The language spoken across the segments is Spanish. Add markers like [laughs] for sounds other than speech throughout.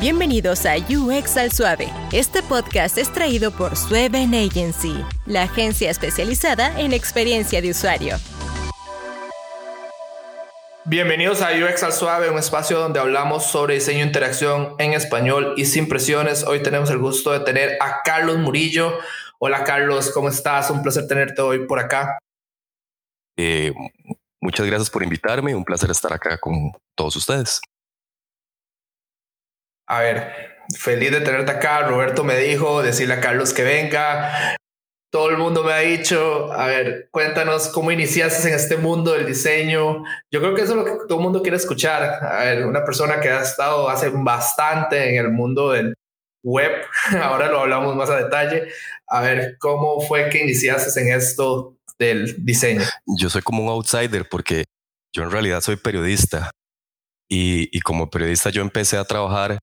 Bienvenidos a UX al Suave. Este podcast es traído por Sueven Agency, la agencia especializada en experiencia de usuario. Bienvenidos a UX al Suave, un espacio donde hablamos sobre diseño e interacción en español y sin presiones. Hoy tenemos el gusto de tener a Carlos Murillo. Hola Carlos, ¿cómo estás? Un placer tenerte hoy por acá. Eh, muchas gracias por invitarme, un placer estar acá con todos ustedes. A ver, feliz de tenerte acá. Roberto me dijo decirle a Carlos que venga. Todo el mundo me ha dicho, a ver, cuéntanos cómo iniciaste en este mundo del diseño. Yo creo que eso es lo que todo el mundo quiere escuchar. A ver, una persona que ha estado hace bastante en el mundo del web, [laughs] ahora lo hablamos más a detalle. A ver, ¿cómo fue que iniciaste en esto del diseño? Yo soy como un outsider porque yo en realidad soy periodista y, y como periodista yo empecé a trabajar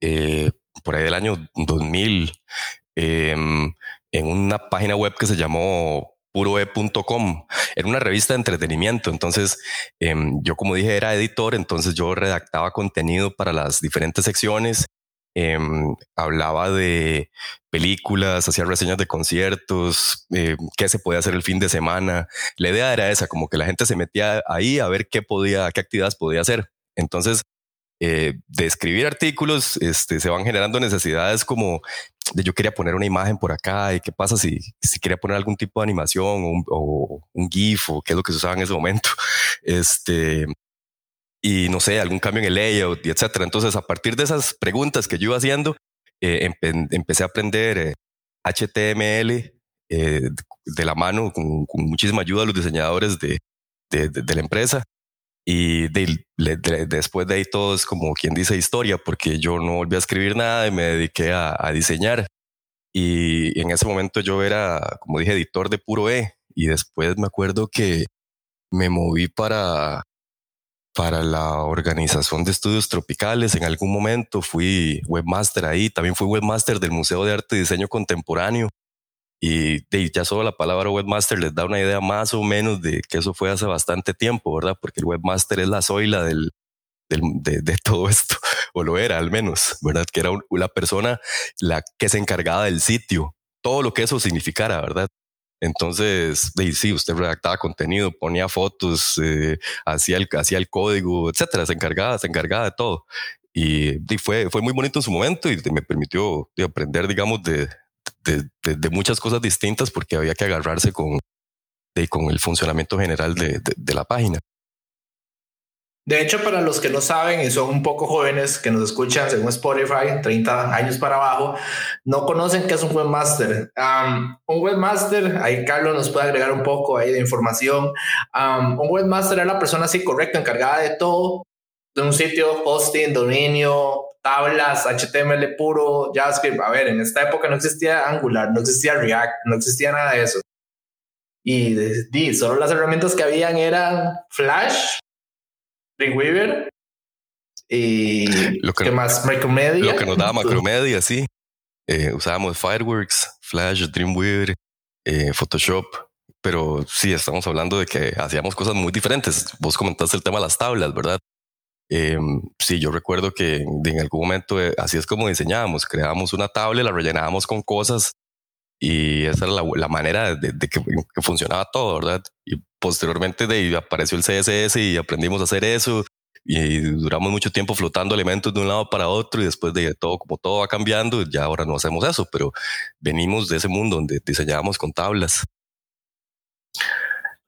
eh, por ahí del año 2000 em, en una página web que se llamó puroe.com. Era una revista de entretenimiento. Entonces, em, yo como dije, era editor, entonces yo redactaba contenido para las diferentes secciones. Em, hablaba de películas, hacía reseñas de conciertos, eh, qué se podía hacer el fin de semana. La idea era esa, como que la gente se metía ahí a ver qué podía, qué actividades podía hacer. Entonces, eh, de escribir artículos, este, se van generando necesidades como de yo quería poner una imagen por acá y qué pasa si, si quería poner algún tipo de animación o un, o un GIF o qué es lo que se usaba en ese momento. [laughs] Este, y no sé, algún cambio en el layout y etcétera. Entonces, a partir de esas preguntas que yo iba haciendo, eh, empecé a aprender HTML eh, eh, de la mano con, con, muchísima ayuda de los diseñadores de, de, de, de la empresa. Y de, de, después de ahí todo es como quien dice historia, porque yo no volví a escribir nada y me dediqué a, a diseñar. Y en ese momento yo era, como dije, editor de puro E. Y después me acuerdo que me moví para, para la organización de estudios tropicales. En algún momento fui webmaster ahí. También fui webmaster del Museo de Arte y Diseño Contemporáneo. Y, ya solo la palabra webmaster les da una idea más o menos de que eso fue hace bastante tiempo, ¿verdad? Porque el webmaster es la zoila del, del de, de, todo esto, [laughs] o lo era al menos, ¿verdad? Que era la persona la que se encargaba del sitio, todo lo que eso significara, ¿verdad? Entonces, sí, usted redactaba contenido, ponía fotos, eh, hacía, el, hacía el código, etcétera, se encargaba, se encargaba de todo. Y, y, fue, fue muy bonito en su momento y me permitió de aprender, digamos, de, de, de, de, muchas cosas distintas porque había que agarrarse con, de, con el funcionamiento general de, de, la página. De hecho, para los que no saben y son un poco jóvenes que nos escuchan según Spotify, 30 años para abajo, no conocen qué es un webmaster. Um, un webmaster, ahí Carlos nos puede agregar un poco ahí de información. Um, un webmaster es la persona así correcta, encargada de todo, de un sitio, hosting, dominio, tablas, HTML puro, JavaScript. A ver, en esta época no existía Angular, no existía React, no existía nada de eso. Y, y solo las herramientas que habían eran Flash, Dreamweaver y lo que, ¿qué más? Macromedia. Lo que nos daba Macromedia, sí. Eh, usábamos Fireworks, Flash, Dreamweaver, eh, Photoshop. Pero sí, estamos hablando de que hacíamos cosas muy diferentes. Vos comentaste el tema de las tablas, ¿verdad? Eh, sí, yo recuerdo que en algún momento eh, así es como diseñábamos, creábamos una tabla, la rellenábamos con cosas y esa era la, la manera de, de que, que, funcionaba todo, ¿verdad? Y posteriormente de apareció el CSS y aprendimos a hacer eso y duramos mucho tiempo flotando elementos de un lado para otro y después de todo, como todo va cambiando, ya ahora no hacemos eso, pero venimos de ese mundo donde diseñábamos con tablas.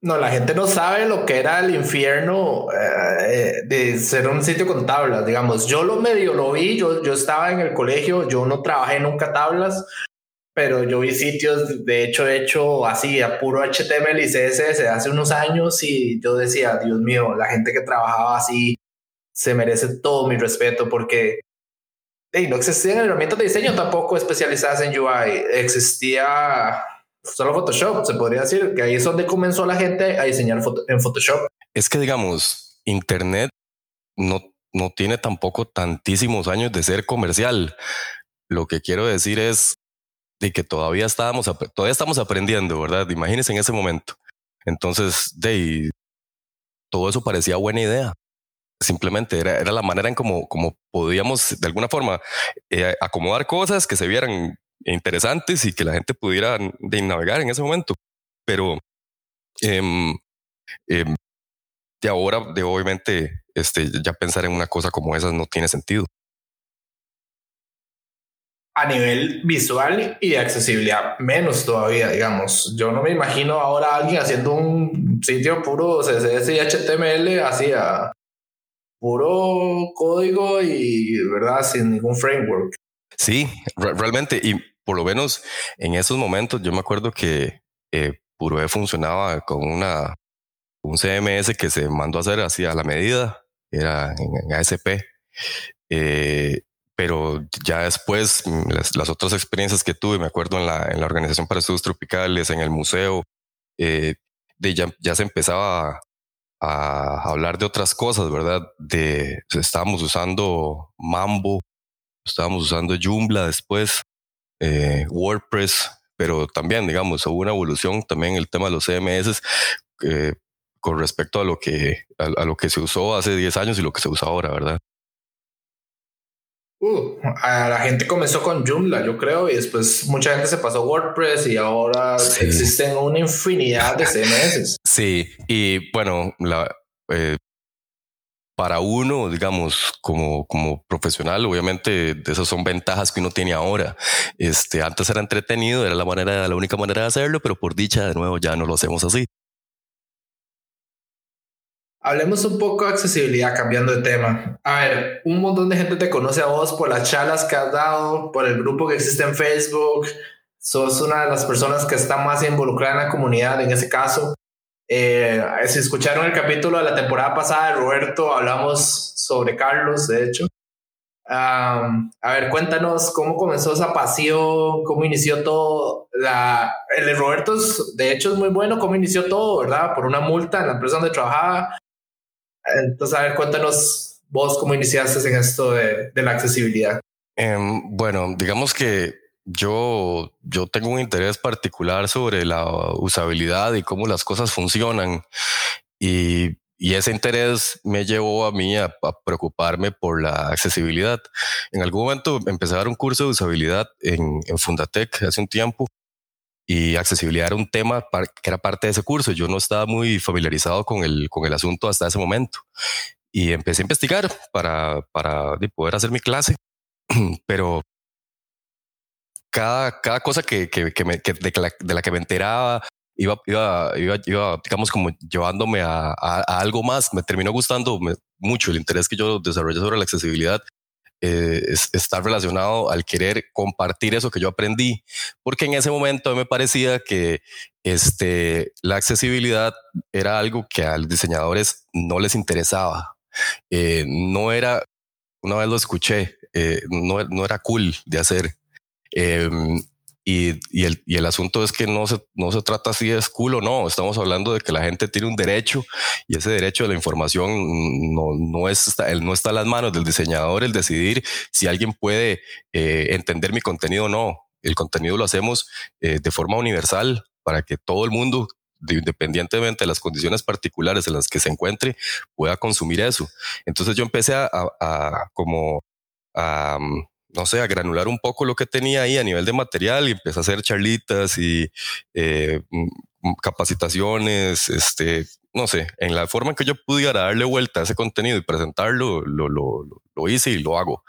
No, la gente no sabe lo que era el infierno eh, de ser un sitio con tablas, digamos. Yo lo medio lo vi, yo, yo estaba en el colegio, yo no trabajé nunca tablas, pero yo vi sitios, de hecho, hecho así, a puro HTML y CSS hace unos años y yo decía, Dios mío, la gente que trabajaba así se merece todo mi respeto porque hey, no existían herramientas de diseño tampoco especializadas en UI, existía solo Photoshop, se podría decir, que ahí es donde comenzó la gente a diseñar en Photoshop. Es que, digamos, Internet no, no tiene tampoco tantísimos años de ser comercial. Lo que quiero decir es de que todavía estábamos, todavía estamos aprendiendo, ¿verdad? Imagínense en ese momento. Entonces, de todo eso parecía buena idea. simplemente era, era la manera en como, como podíamos de alguna forma eh, acomodar cosas que se vieran interesantes y que la gente pudiera de navegar en ese momento. Pero eh, de ahora, de obviamente, este, ya pensar en una cosa como esa no tiene sentido. A nivel visual y de accesibilidad, menos todavía, digamos. Yo no me imagino ahora alguien haciendo un sitio puro CSS y HTML así a puro código y, ¿verdad? Sin ningún framework. Sí, realmente. Y por lo menos en esos momentos, yo me acuerdo que eh, funcionaba con una un CMS que se mandó a hacer así a la medida, era en, ASP. Eh, pero ya después, mm, las, otras experiencias que tuve, me acuerdo en la, en la Organización para Estudios Tropicales, en el museo, eh, ya, ya se empezaba a, hablar de otras cosas, ¿verdad? De, estábamos usando Mambo, estábamos usando Joomla después, eh, WordPress, pero también, digamos, hubo una evolución también en el tema de los CMS. Eh, con respecto a lo que, a, lo que se usó hace 10 años y lo que se usa ahora, ¿verdad? Uh, a la gente comenzó con Joomla, yo creo, y después mucha gente se pasó a WordPress y ahora existen una infinidad de CMS. Sí, y bueno, la, eh, para uno, digamos, como, como profesional, obviamente esas son ventajas que uno tiene ahora. Este, antes era entretenido, era la manera, la única manera de hacerlo, pero por dicha, de nuevo, ya no lo hacemos así. Hablemos un poco de accesibilidad, cambiando de tema. A ver, un montón de gente te conoce a vos por las charlas que has dado, por el grupo que existe en Facebook. Sos una de las personas que está más involucrada en la comunidad en ese caso. Eh, si escucharon el capítulo de la temporada pasada de Roberto, hablamos sobre Carlos, de hecho. a ver, cuéntanos cómo comenzó esa pasión, cómo inició todo. La, el de Roberto, de hecho, es muy bueno cómo inició todo, ¿verdad? Por una multa en la empresa donde trabajaba entonces, a ver, cuéntanos vos cómo iniciaste en esto de, la accesibilidad. Em, bueno, digamos que yo, yo tengo un interés particular sobre la usabilidad y cómo las cosas funcionan. Y, y ese interés me llevó a mí a, preocuparme por la accesibilidad. En algún momento empecé a dar un curso de usabilidad en, en Fundatec hace un tiempo y accesibilidad era un tema que era parte de ese curso. Yo no estaba muy familiarizado con el, con el asunto hasta ese momento y empecé a investigar para, para poder hacer mi clase, [clears throat] pero cada, cada cosa que, que, que, me, de, la, de, la, que me enteraba iba, iba, iba, iba digamos, como llevándome a, a, a algo más. Me terminó gustando mucho el interés que yo desarrollé sobre la accesibilidad eh, está relacionado al querer compartir eso que yo aprendí, porque en ese momento me parecía que este, la accesibilidad era algo que a los diseñadores no les interesaba. Eh, no era, una vez lo escuché, eh, no, no, era cool de hacer. Em, y, y, el, y, el, asunto es que no se, no se trata si es cool o no. Estamos hablando de que la gente tiene un derecho y ese derecho de la información no, no, es, no está en las manos del diseñador el decidir si alguien puede eh, entender mi contenido o no. El contenido lo hacemos eh, de forma universal para que todo el mundo, independientemente de las condiciones particulares en las que se encuentre, pueda consumir eso. Entonces yo empecé a, a, a como a no sé, a granular un poco lo que tenía ahí a nivel de material y empecé a hacer charlitas y eh, mm, mm, capacitaciones, este, no sé, en la forma en que yo pudiera darle vuelta a ese contenido y presentarlo, lo, lo, lo hice y lo hago.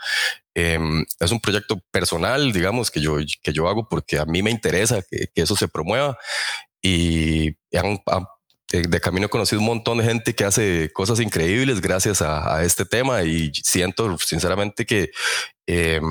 Em, es un proyecto personal, digamos, que yo, que yo hago porque a mí me interesa que, eso se promueva y de camino he conocido un montón de gente que hace cosas increíbles gracias a, a este tema y siento sinceramente que eh,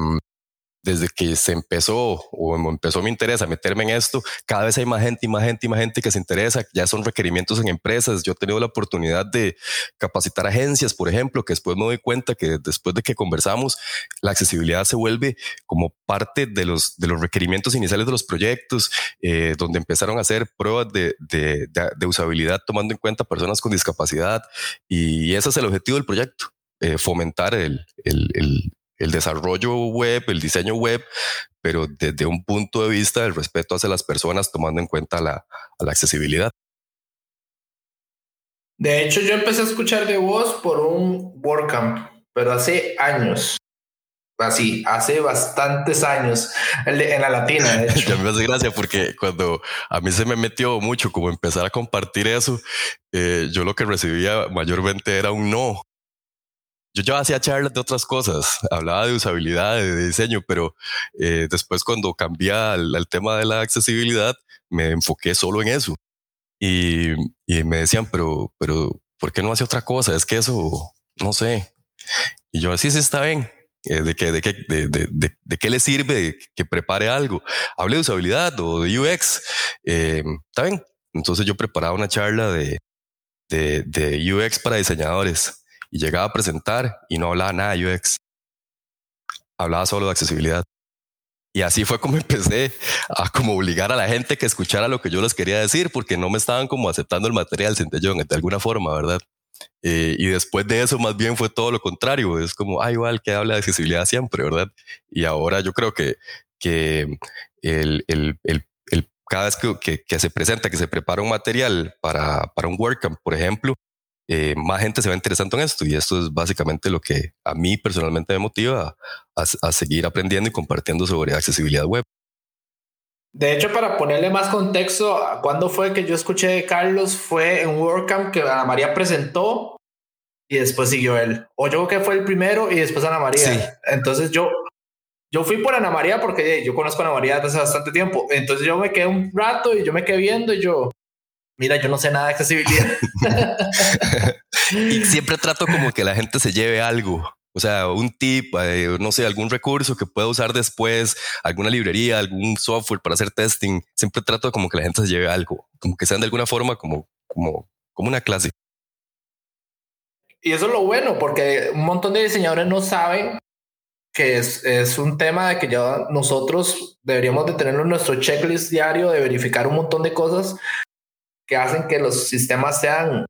desde que se empezó o empezó mi interés a meterme en esto, cada vez hay más gente y más gente y más gente que se interesa. Ya son requerimientos en empresas. Yo he tenido la oportunidad de capacitar agencias, por ejemplo, que después me doy cuenta que después de que conversamos, la accesibilidad se vuelve como parte de los, de los requerimientos iniciales de los proyectos, eh, donde empezaron a hacer pruebas de, de, usabilidad tomando en cuenta personas con discapacidad. Y ese es el objetivo del proyecto. Eh, fomentar el, el desarrollo web, el diseño web, pero desde un punto de vista del respeto hacia las personas, tomando en cuenta la, la accesibilidad. De hecho, yo empecé a escuchar de voz por un WordCamp, pero hace años. Así, hace bastantes años, en la latina. De [laughs] hecho. me hace gracia porque cuando a mí se me metió mucho como empezar a compartir eso, eh, yo lo que recibía mayormente era un no. Yo ya hacía charlas de otras cosas, hablaba de usabilidad, de diseño, pero eh, después cuando cambié al, tema de la accesibilidad, me enfoqué solo en eso. Y, y me decían, pero, pero, ¿por qué no hace otra cosa? Es que eso, no sé. Y yo, así sí está bien eh, de, que, de, que, de, de, de, qué le sirve que prepare algo. Hable de usabilidad o de UX. Eh, Está bien. Entonces yo preparaba una charla de, de UX para diseñadores y llegaba a presentar y no hablaba nada de UX. Hablaba solo de accesibilidad. Y así fue como [laughs] empecé a como obligar a la gente que escuchara lo que yo les quería decir, porque no me estaban como aceptando el material centellón de alguna forma, ¿verdad? Eh, y después de eso, más bien fue todo lo contrario. Es como, ah, igual que habla de accesibilidad siempre, ¿verdad? Y ahora yo creo que, que el, el, el, cada vez que, que, se presenta, que se prepara un material para, para un WordCamp, por ejemplo, eh, más gente se va interesando en esto. Y esto es básicamente lo que a mí personalmente me motiva a, a seguir aprendiendo y compartiendo sobre accesibilidad web. De hecho, para ponerle más contexto, cuando fue que yo escuché de Carlos? Fue en WordCamp que Ana María presentó y después siguió él. O yo creo que fue el primero y después Ana María. Entonces yo, yo fui por Ana María porque yo conozco a Ana María desde hace bastante tiempo. Entonces yo me quedé un rato y yo me quedé viendo y yo, mira, yo no sé nada de accesibilidad. [laughs] y siempre trato como que la gente se lleve algo. O sea, un tip, eh, no sé, algún recurso que pueda usar después, alguna librería, algún software para hacer testing. Siempre trato como que la gente se lleve algo, como que sean de alguna forma como, como, como una clase. Y eso es lo bueno, porque un montón de diseñadores no saben que es, es un tema de que ya nosotros deberíamos de tenerlo en nuestro checklist diario de verificar un montón de cosas que hacen que los sistemas sean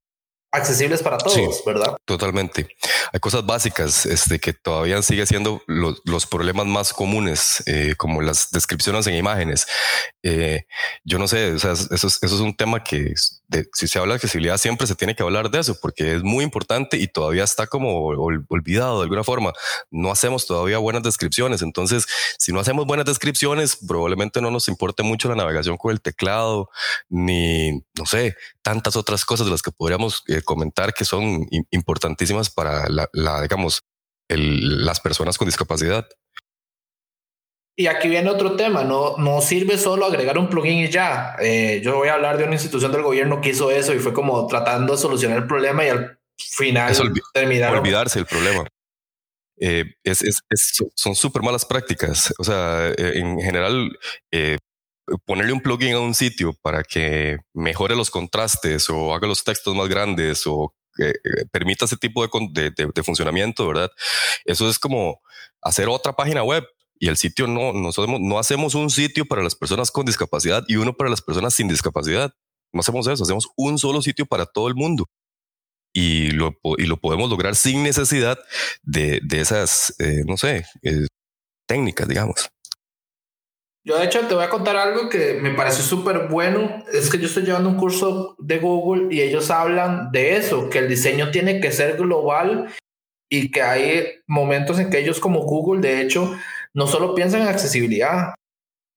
accesibles para todos, ¿verdad? Totalmente. Hay cosas básicas este, que todavía sigue siendo los problemas más comunes, eh, como las descripciones en imágenes. Eh, yo no sé, o sea, eso es, eso es un tema que si se habla de accesibilidad siempre se tiene que hablar de eso, porque es muy importante y todavía está como olvidado de alguna forma. No hacemos todavía buenas descripciones, entonces si no hacemos buenas descripciones, probablemente no nos importe mucho la navegación con el teclado, ni, no sé, tantas otras cosas de las que podríamos eh, comentar que son importantísimas para la, digamos, las personas con discapacidad. Y aquí viene otro tema, no, no sirve solo agregar un plugin y ya. Eh, yo voy a hablar de una institución del gobierno que hizo eso y fue como tratando de solucionar el problema y al final terminaron... Olvidarse el problema. Eh, es, es, son súper malas prácticas. O sea, eh, en general, ponerle un plugin a un sitio para que mejore los contrastes o haga los textos más grandes o permita ese tipo de, de, de, funcionamiento, ¿verdad? Eso es como hacer otra página web y el sitio no, no, no hacemos un sitio para las personas con discapacidad y uno para las personas sin discapacidad. No hacemos eso, hacemos un solo sitio para todo el mundo. Y lo, y lo podemos lograr sin necesidad de, de esas, eh, no sé, eh, técnicas, digamos. Yo de hecho te voy a contar algo que me parece súper bueno. Es que yo estoy llevando un curso de Google y ellos hablan de eso, que el diseño tiene que ser global y que hay momentos en que ellos como Google, de hecho, no solo piensan en accesibilidad,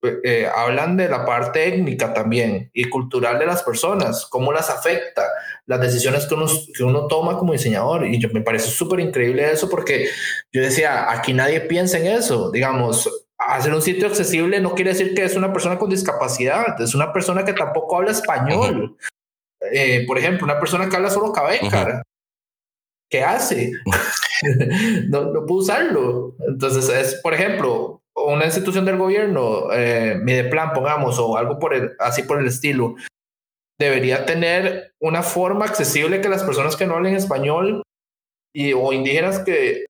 eh, eh, hablan de la parte étnica también y cultural de las personas, cómo las afecta, las decisiones que uno, que uno toma como diseñador. Y yo, me parece súper increíble eso porque yo decía, aquí nadie piensa en eso. Digamos, hacer un sitio accesible no quiere decir que es una persona con discapacidad, es una persona que tampoco habla español. Eh, por ejemplo, una persona que habla solo cabeca. ¿Qué hace? [laughs] no, no puedo usarlo. Entonces, es, por ejemplo, una institución del gobierno, eh, Mideplan, pongamos, o algo por el, así por el estilo, debería tener una forma accesible que las personas que no hablen español y, o indígenas que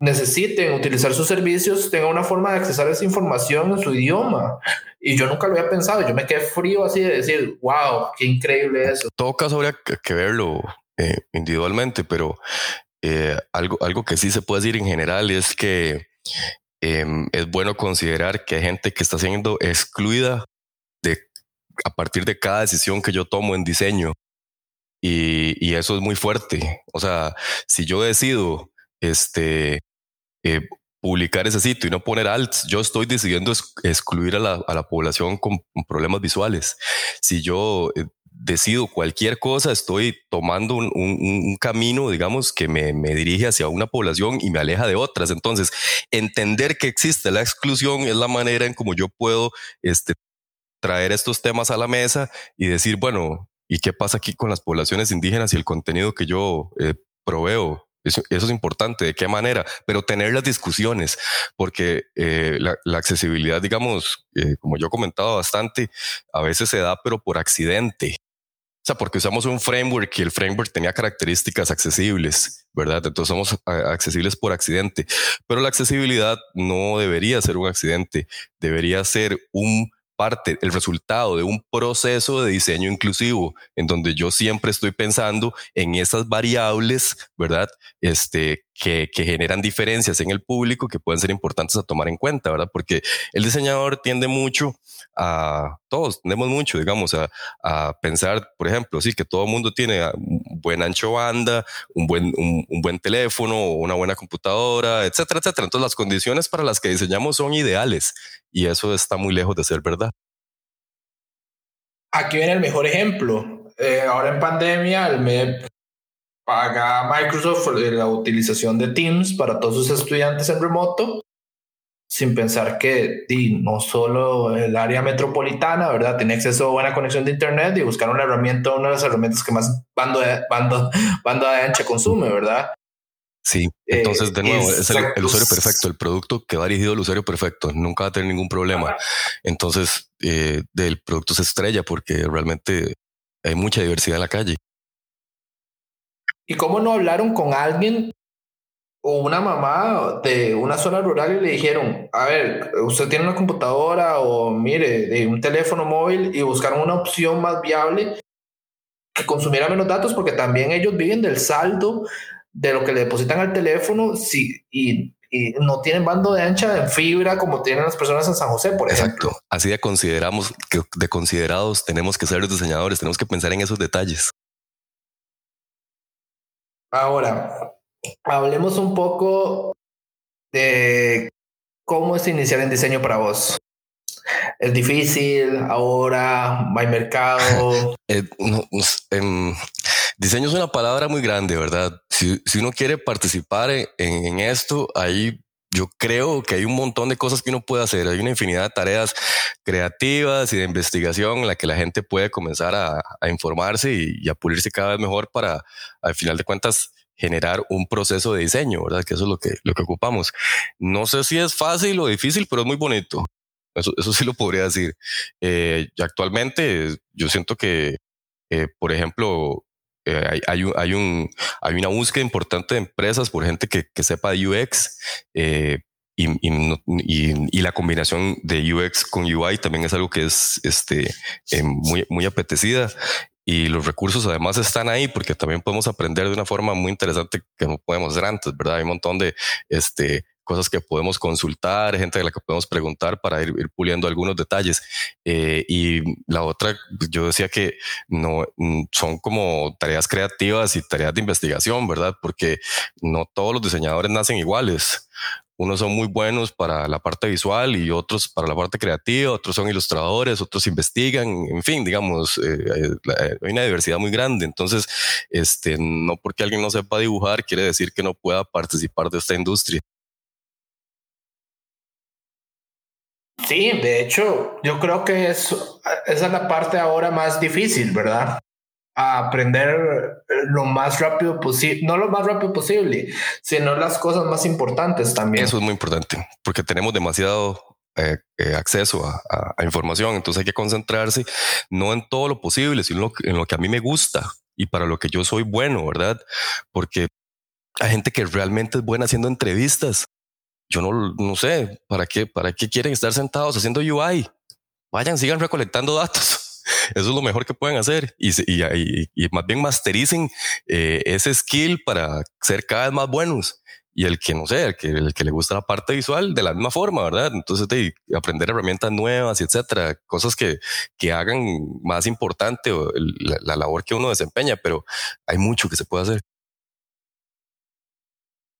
necesiten utilizar sus servicios tengan una forma de accesar esa información en su idioma. Y yo nunca lo había pensado. Yo me quedé frío así de decir, wow, qué increíble eso. todo caso habría que verlo eh, individualmente, pero eh, algo, algo que sí se puede decir en general es que em, es bueno considerar que hay gente que está siendo excluida de, a partir de cada decisión que yo tomo en diseño. y, eso es muy fuerte. O sea, si yo decido este, eh, publicar ese sitio y no poner alts, yo estoy decidiendo excluir a la, población con, problemas visuales. Si yo decido cualquier cosa, estoy tomando un, camino, digamos, que me, dirige hacia una población y me aleja de otras. Entonces, entender que existe la exclusión es la manera en como yo puedo este, traer estos temas a la mesa y decir, bueno, ¿y qué pasa aquí con las poblaciones indígenas y el contenido que yo eh, proveo? Eso, es importante, ¿de qué manera? Pero tener las discusiones, porque eh, la, accesibilidad, digamos, eh, como yo he comentado bastante, a veces se da, pero por accidente. O sea, porque usamos un framework y el framework tenía características accesibles, ¿verdad? Entonces somos accesibles por accidente. Pero la accesibilidad no debería ser un accidente, debería ser un parte, el resultado de un proceso de diseño inclusivo, en donde yo siempre estoy pensando en esas variables, ¿verdad? Este, que, generan diferencias en el público que pueden ser importantes a tomar en cuenta, ¿verdad? Porque el diseñador tiende mucho a, todos tendemos mucho, digamos, a, a pensar, por ejemplo, sí, que todo el mundo tiene un buen ancho banda, un buen, un, un buen teléfono, una buena computadora, etcétera, etcétera. Entonces las condiciones para las que diseñamos son ideales y eso está muy lejos de ser verdad. Aquí viene el mejor ejemplo. Eh, ahora en pandemia, el MEP paga a Microsoft la utilización de Teams para todos sus estudiantes en remoto, sin pensar que no solo el área metropolitana, ¿verdad? Tiene acceso a buena conexión de Internet y buscar una herramienta, una de las herramientas que más bando, [laughs] bando de ancha consume, ¿verdad? Sí, entonces de nuevo, es el, usuario perfecto, el producto que va dirigido al usuario perfecto, nunca va a tener ningún problema. Entonces, eh, del producto se estrella porque realmente hay mucha diversidad en la calle. ¿Y cómo no hablaron con alguien o una mamá de una zona rural y le dijeron, a ver, usted tiene una computadora o mire, de un teléfono móvil y buscaron una opción más viable que consumiera menos datos porque también ellos viven del saldo de lo que le depositan al teléfono si, y, y, no tienen bando de ancha en fibra como tienen las personas en San José, por ejemplo. Exacto. Así de consideramos que de considerados tenemos que ser los diseñadores, tenemos que pensar en esos detalles. Ahora, hablemos un poco de cómo es iniciar en diseño para vos. Es difícil, ahora hay mercado. [laughs] eh, no, em, Diseño es una palabra muy grande, ¿verdad? Si, uno quiere participar en, esto, ahí yo creo que hay un montón de cosas que uno puede hacer. Hay una infinidad de tareas creativas y de investigación en la que la gente puede comenzar a, informarse y, a pulirse cada vez mejor para, al final de cuentas, generar un proceso de diseño, ¿verdad? Que eso es lo que, lo que ocupamos. No sé si es fácil o difícil, pero es muy bonito. Eso, sí lo podría decir. Eh, y actualmente yo siento que, eh, por ejemplo, eh, hay, hay, un, hay, un, hay, una búsqueda importante de empresas por gente que, que sepa de UX eh, y, y, y, la combinación de UX con UI también es algo que es este, eh, muy, muy apetecida. Y los recursos además están ahí porque también podemos aprender de una forma muy interesante que no podemos hacer antes, ¿verdad? Hay un montón de este, cosas que podemos consultar, gente a la que podemos preguntar para ir, puliendo algunos detalles. Eh, y la otra, yo decía que no mm, son como tareas creativas y tareas de investigación, ¿verdad? Porque no todos los diseñadores nacen iguales. Unos son muy buenos para la parte visual y otros para la parte creativa, otros son ilustradores, otros investigan, en fin, digamos, eh, eh, hay una diversidad muy grande. Entonces, este, no porque alguien no sepa dibujar quiere decir que no pueda participar de esta industria. Sí, de hecho, yo creo que es, esa es la parte ahora más difícil, ¿verdad? A aprender lo más rápido posible, no lo más rápido posible, sino las cosas más importantes también. Eso es muy importante, porque tenemos demasiado eh, eh, acceso a, información, entonces hay que concentrarse no en todo lo posible, sino en lo que a mí me gusta y para lo que yo soy bueno, ¿verdad? Porque hay gente que realmente es buena haciendo entrevistas yo no, no sé, ¿para qué, ¿para qué quieren estar sentados haciendo UI? Vayan, sigan recolectando datos. [laughs] Eso es lo mejor que pueden hacer y, y, y, más bien mastericen eh, ese skill para ser cada vez más buenos. y el que no sé, el que, el que le gusta la parte visual de la misma forma, ¿verdad? Entonces, de aprender herramientas nuevas y etcétera, cosas que, que hagan más importante la, la labor que uno desempeña, pero hay mucho que se puede hacer.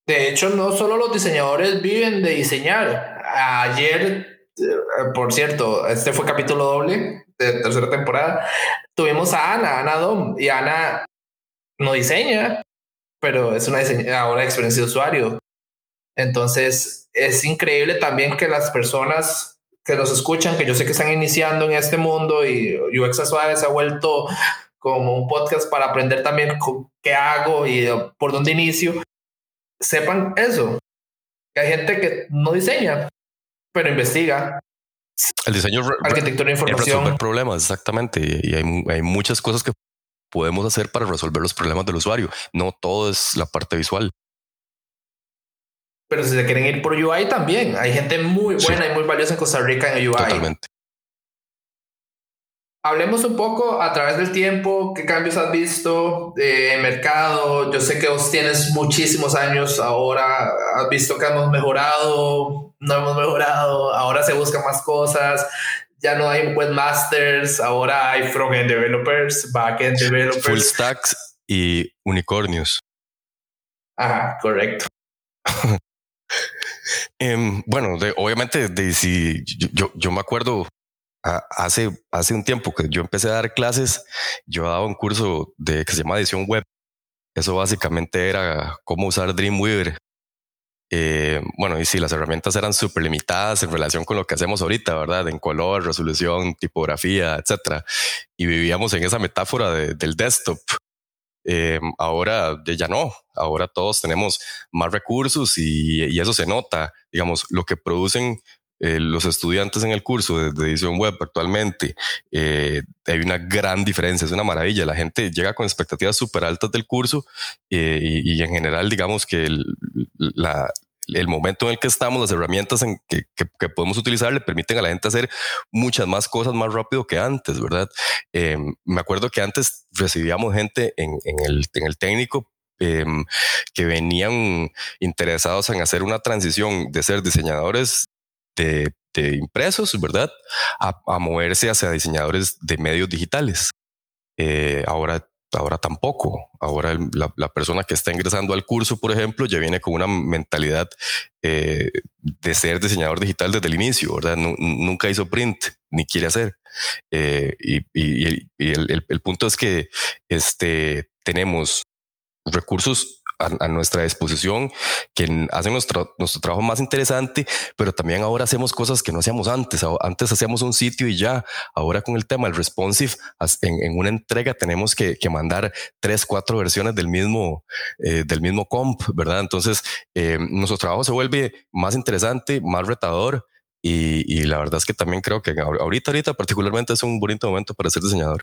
De hecho, no solo los diseñadores viven de diseñar. Ayer, eh, por cierto, este fue capítulo doble de tercera temporada. Tuvimos a Ana, Ana Dom, y Ana no diseña, pero es una diseñadora de experiencia de usuario. Entonces, es increíble también que las personas que nos escuchan, que yo sé que están iniciando en este mundo y UX Suárez ha vuelto como un podcast para aprender también qué hago y por dónde inicio, sepan eso. Que hay gente que no diseña, pero investiga. El diseño arquitectura de información. resolver problemas, exactamente. Y hay, hay muchas cosas que podemos hacer para resolver los problemas del usuario. No todo es la parte visual. Pero si se quieren ir por UI también, hay gente muy buena y muy valiosa en Costa Rica en UI. Totalmente. Hablemos un poco a través del tiempo, qué cambios has visto de mercado. Yo sé que vos tienes muchísimos años ahora, has visto que hemos mejorado, no hemos mejorado, ahora se buscan más cosas ya no hay webmasters, ahora hay front-end developers, back-end developers. Full stacks y unicornios. Ajá, correcto. [laughs] Em, bueno, obviamente, de, si yo, yo, me acuerdo hace, hace un tiempo que yo empecé a dar clases, yo daba un curso de que se llama edición web. Eso básicamente era cómo usar Dreamweaver eh, bueno, y sí, las herramientas eran súper limitadas en relación con lo que hacemos ahorita, ¿verdad? En color, resolución, tipografía, etcétera. Y vivíamos en esa metáfora del desktop. Eh, ahora ya no, ahora todos tenemos más recursos y, eso se nota. Digamos, lo que producen eh, los estudiantes en el curso de, edición web actualmente, hay una gran diferencia, es una maravilla. La gente llega con expectativas súper altas del curso y, en general, digamos que la, el momento en el que estamos, las herramientas en que, que, podemos utilizar le permiten a la gente hacer muchas más cosas más rápido que antes, ¿verdad? Em, me acuerdo que antes recibíamos gente en, en, el, en el técnico em, que venían interesados en hacer una transición de ser diseñadores de, de impresos, ¿verdad? A, moverse hacia diseñadores de medios digitales. Eh, ahora ahora tampoco. Ahora la, persona que está ingresando al curso, por ejemplo, ya viene con una mentalidad eh, de ser diseñador digital desde el inicio, ¿verdad? nunca hizo print, ni quiere hacer. Eh, y, el, el, punto es que este, tenemos recursos a, nuestra disposición, que hacen nuestro, nuestro trabajo más interesante, pero también ahora hacemos cosas que no hacíamos antes. Antes hacíamos un sitio y ya. Ahora con el tema del responsive, en, una entrega tenemos que, que, mandar tres, cuatro versiones del mismo, eh, del mismo comp, ¿verdad? Entonces, eh, nuestro trabajo se vuelve más interesante, más retador. Y, y, la verdad es que también creo que ahorita, ahorita particularmente es un bonito momento para ser diseñador.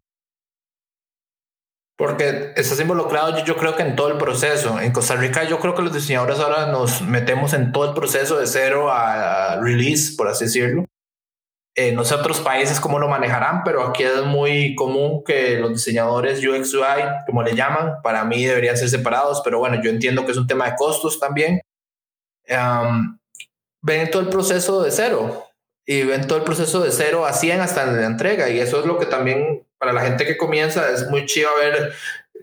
Porque estás involucrado, yo, yo, creo que en todo el proceso. En Costa Rica, yo creo que los diseñadores ahora nos metemos en todo el proceso de cero a, release, por así decirlo. Eh, no sé otros países cómo lo manejarán, pero aquí es muy común que los diseñadores UX UI, como le llaman, para mí deberían ser separados, pero bueno, yo entiendo que es un tema de costos también. ven todo el proceso de cero y ven todo el proceso de cero a 100 hasta la entrega, y eso es lo que también para la gente que comienza es muy chido ver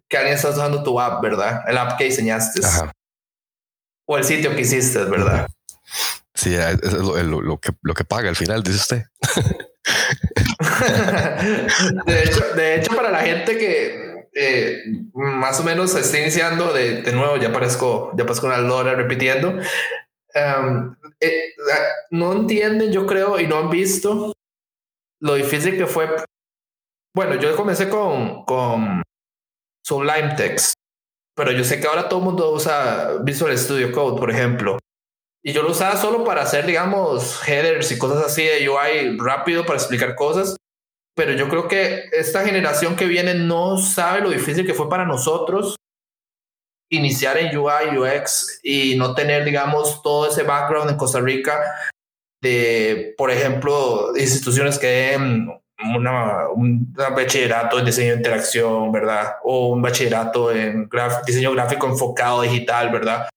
que alguien está usando tu app, ¿verdad? El app que diseñaste. O el sitio que hiciste, ¿verdad? Sí, es lo, que, lo que paga al final, dice usted. [laughs] de, hecho, de hecho, para la gente que eh, más o menos se está iniciando, de, de nuevo, ya parezco, ya parezco una lora repitiendo, um, eh, no entienden, yo creo, y no han visto lo difícil que fue bueno, yo comencé con, con Sublime Text, pero yo sé que ahora todo el mundo usa Visual Studio Code, por ejemplo. Y yo lo usaba solo para hacer, digamos, headers y cosas así de UI rápido para explicar cosas. Pero yo creo que esta generación que viene no sabe lo difícil que fue para nosotros iniciar en UI, UX y no tener, digamos, todo ese background en Costa Rica de, por ejemplo, instituciones que una, un bachillerato en diseño de interacción, ¿verdad? O un bachillerato en diseño gráfico enfocado digital, ¿verdad?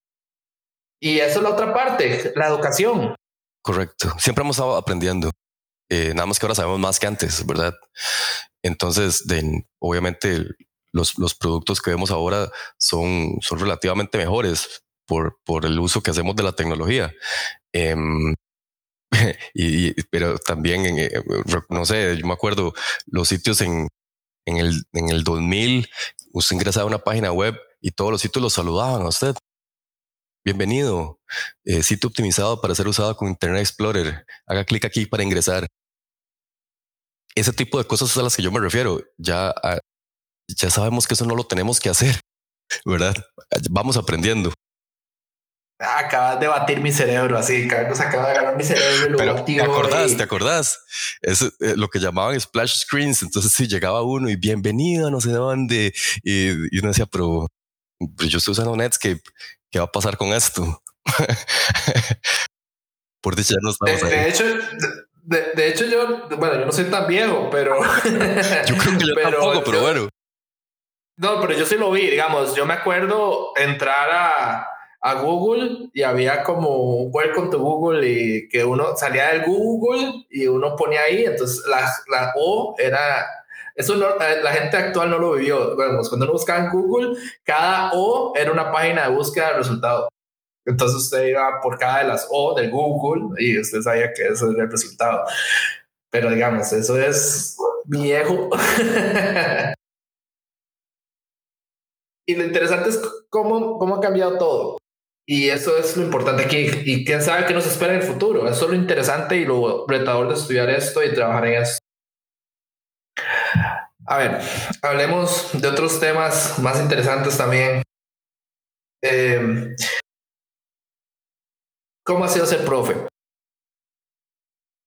Y eso es la otra parte, la educación. Correcto. Siempre hemos estado aprendiendo. Eh, nada más que ahora sabemos más que antes, ¿verdad? Entonces, obviamente, los, los productos que vemos ahora son, son relativamente mejores por, por el uso que hacemos de la tecnología. Em, [laughs] y, pero también, eh, no sé, yo me acuerdo los sitios en, en, el, en el 2000, usted ingresaba a una página web y todos los sitios lo saludaban a usted. Bienvenido, eh, sitio optimizado para ser usado con Internet Explorer. Haga clic aquí para ingresar ese tipo de cosas a las que yo me refiero. Ya, ah, ya sabemos que eso no lo tenemos que hacer, [laughs] ¿verdad? Vamos aprendiendo. Acabas de batir mi cerebro, así, nos acaba de ganar mi cerebro. Pero te acordás, te acordás. Es eh, lo que llamaban splash screens. Entonces, si llegaba uno y bienvenido, no sé dónde, y, uno decía, pero, yo estoy usando Netscape, ¿qué va a pasar con esto? [laughs] Por dicha, no estamos de, hecho, de, hecho, yo, bueno, yo no soy tan viejo, pero. [laughs] yo creo que yo [laughs] pero, tampoco, pero bueno. No, pero yo sí lo vi, digamos. Yo me acuerdo entrar a, a Google y había como un welcome to Google y que uno salía del Google y uno ponía ahí. Entonces la, la O era. Eso eh, la gente actual no lo vivió. Bueno, pues cuando uno buscaba en Google, cada O era una página de búsqueda de resultados. Entonces usted iba por cada de las O del Google y usted sabía que eso era el resultado. Pero digamos, eso es viejo. [laughs] y lo interesante es cómo, cómo ha cambiado todo. Y eso es lo importante aquí. Y quién sabe qué nos espera en el futuro. Eso es lo interesante y lo retador de estudiar esto y trabajar en esto. A ver, hablemos de otros temas más interesantes también. Eh, ¿Cómo ha sido ser profe?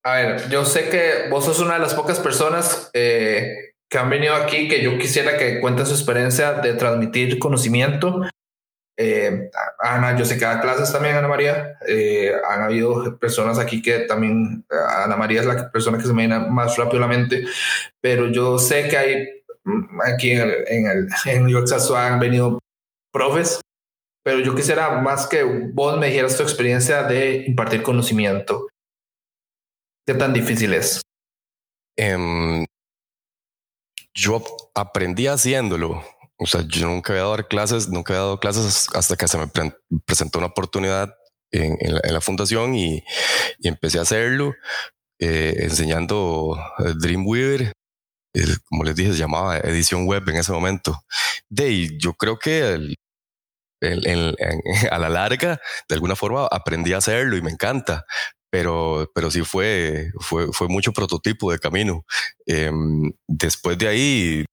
A ver, yo sé que vos sos una de las pocas personas eh, que han venido aquí que yo quisiera que cuenten su experiencia de transmitir conocimiento. Eh, Ana, yo sé que da clases también, Ana María. Eh, han habido personas aquí que también, Ana María es la persona que se me viene más rápidamente, pero yo sé que hay mm, aquí en, el, en, el, [laughs] en New York han venido profes pero yo quisiera más que vos me dijeras tu experiencia de impartir conocimiento. ¿Qué tan difícil es? Em, yo aprendí haciéndolo. O sea, yo nunca había dado clases, nunca había dado clases hasta que se me presentó una oportunidad en, la, fundación y, empecé a hacerlo, eh, enseñando eh, Dreamweaver, como les dije, se llamaba edición web en ese momento. De yo creo que el, [laughs] a la larga, de alguna forma aprendí a hacerlo y me encanta, pero, pero sí fue, fue, fue mucho prototipo de camino. Em, después de ahí,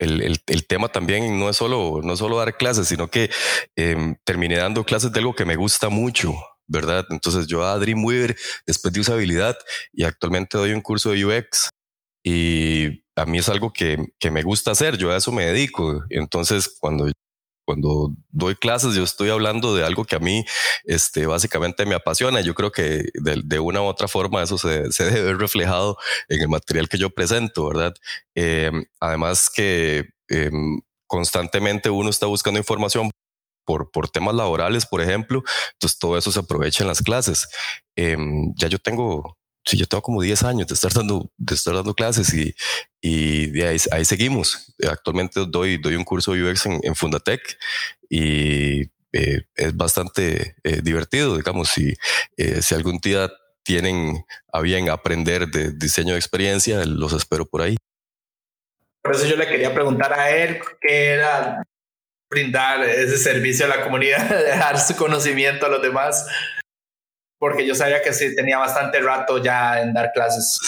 el, el, tema también no es solo, no solo dar clases, sino que em, terminé dando clases de algo que me gusta mucho, ¿verdad? Entonces yo a Dreamweaver después de usabilidad y actualmente doy un curso de UX y a mí es algo que, que me gusta hacer, yo a eso me dedico. Entonces cuando cuando doy clases, yo estoy hablando de algo que a mí este, básicamente me apasiona. Yo creo que de, una u otra forma eso se, se, debe ver reflejado en el material que yo presento, ¿verdad? Em, además que em, constantemente uno está buscando información por, por, temas laborales, por ejemplo, entonces todo eso se aprovecha en las clases. Em, ya yo tengo yo tengo como 10 años de estar dando, de estar dando clases y, y de ahí, ahí, seguimos. Actualmente doy, doy un curso UX en, Fundatec y eh, es bastante eh, divertido, digamos, si, eh, si algún día tienen a bien aprender de diseño de experiencia, los espero por ahí. Por eso yo le quería preguntar a él qué era brindar ese servicio a la comunidad, [laughs] dejar su conocimiento a los demás porque yo sabía que sí tenía bastante rato ya en dar clases.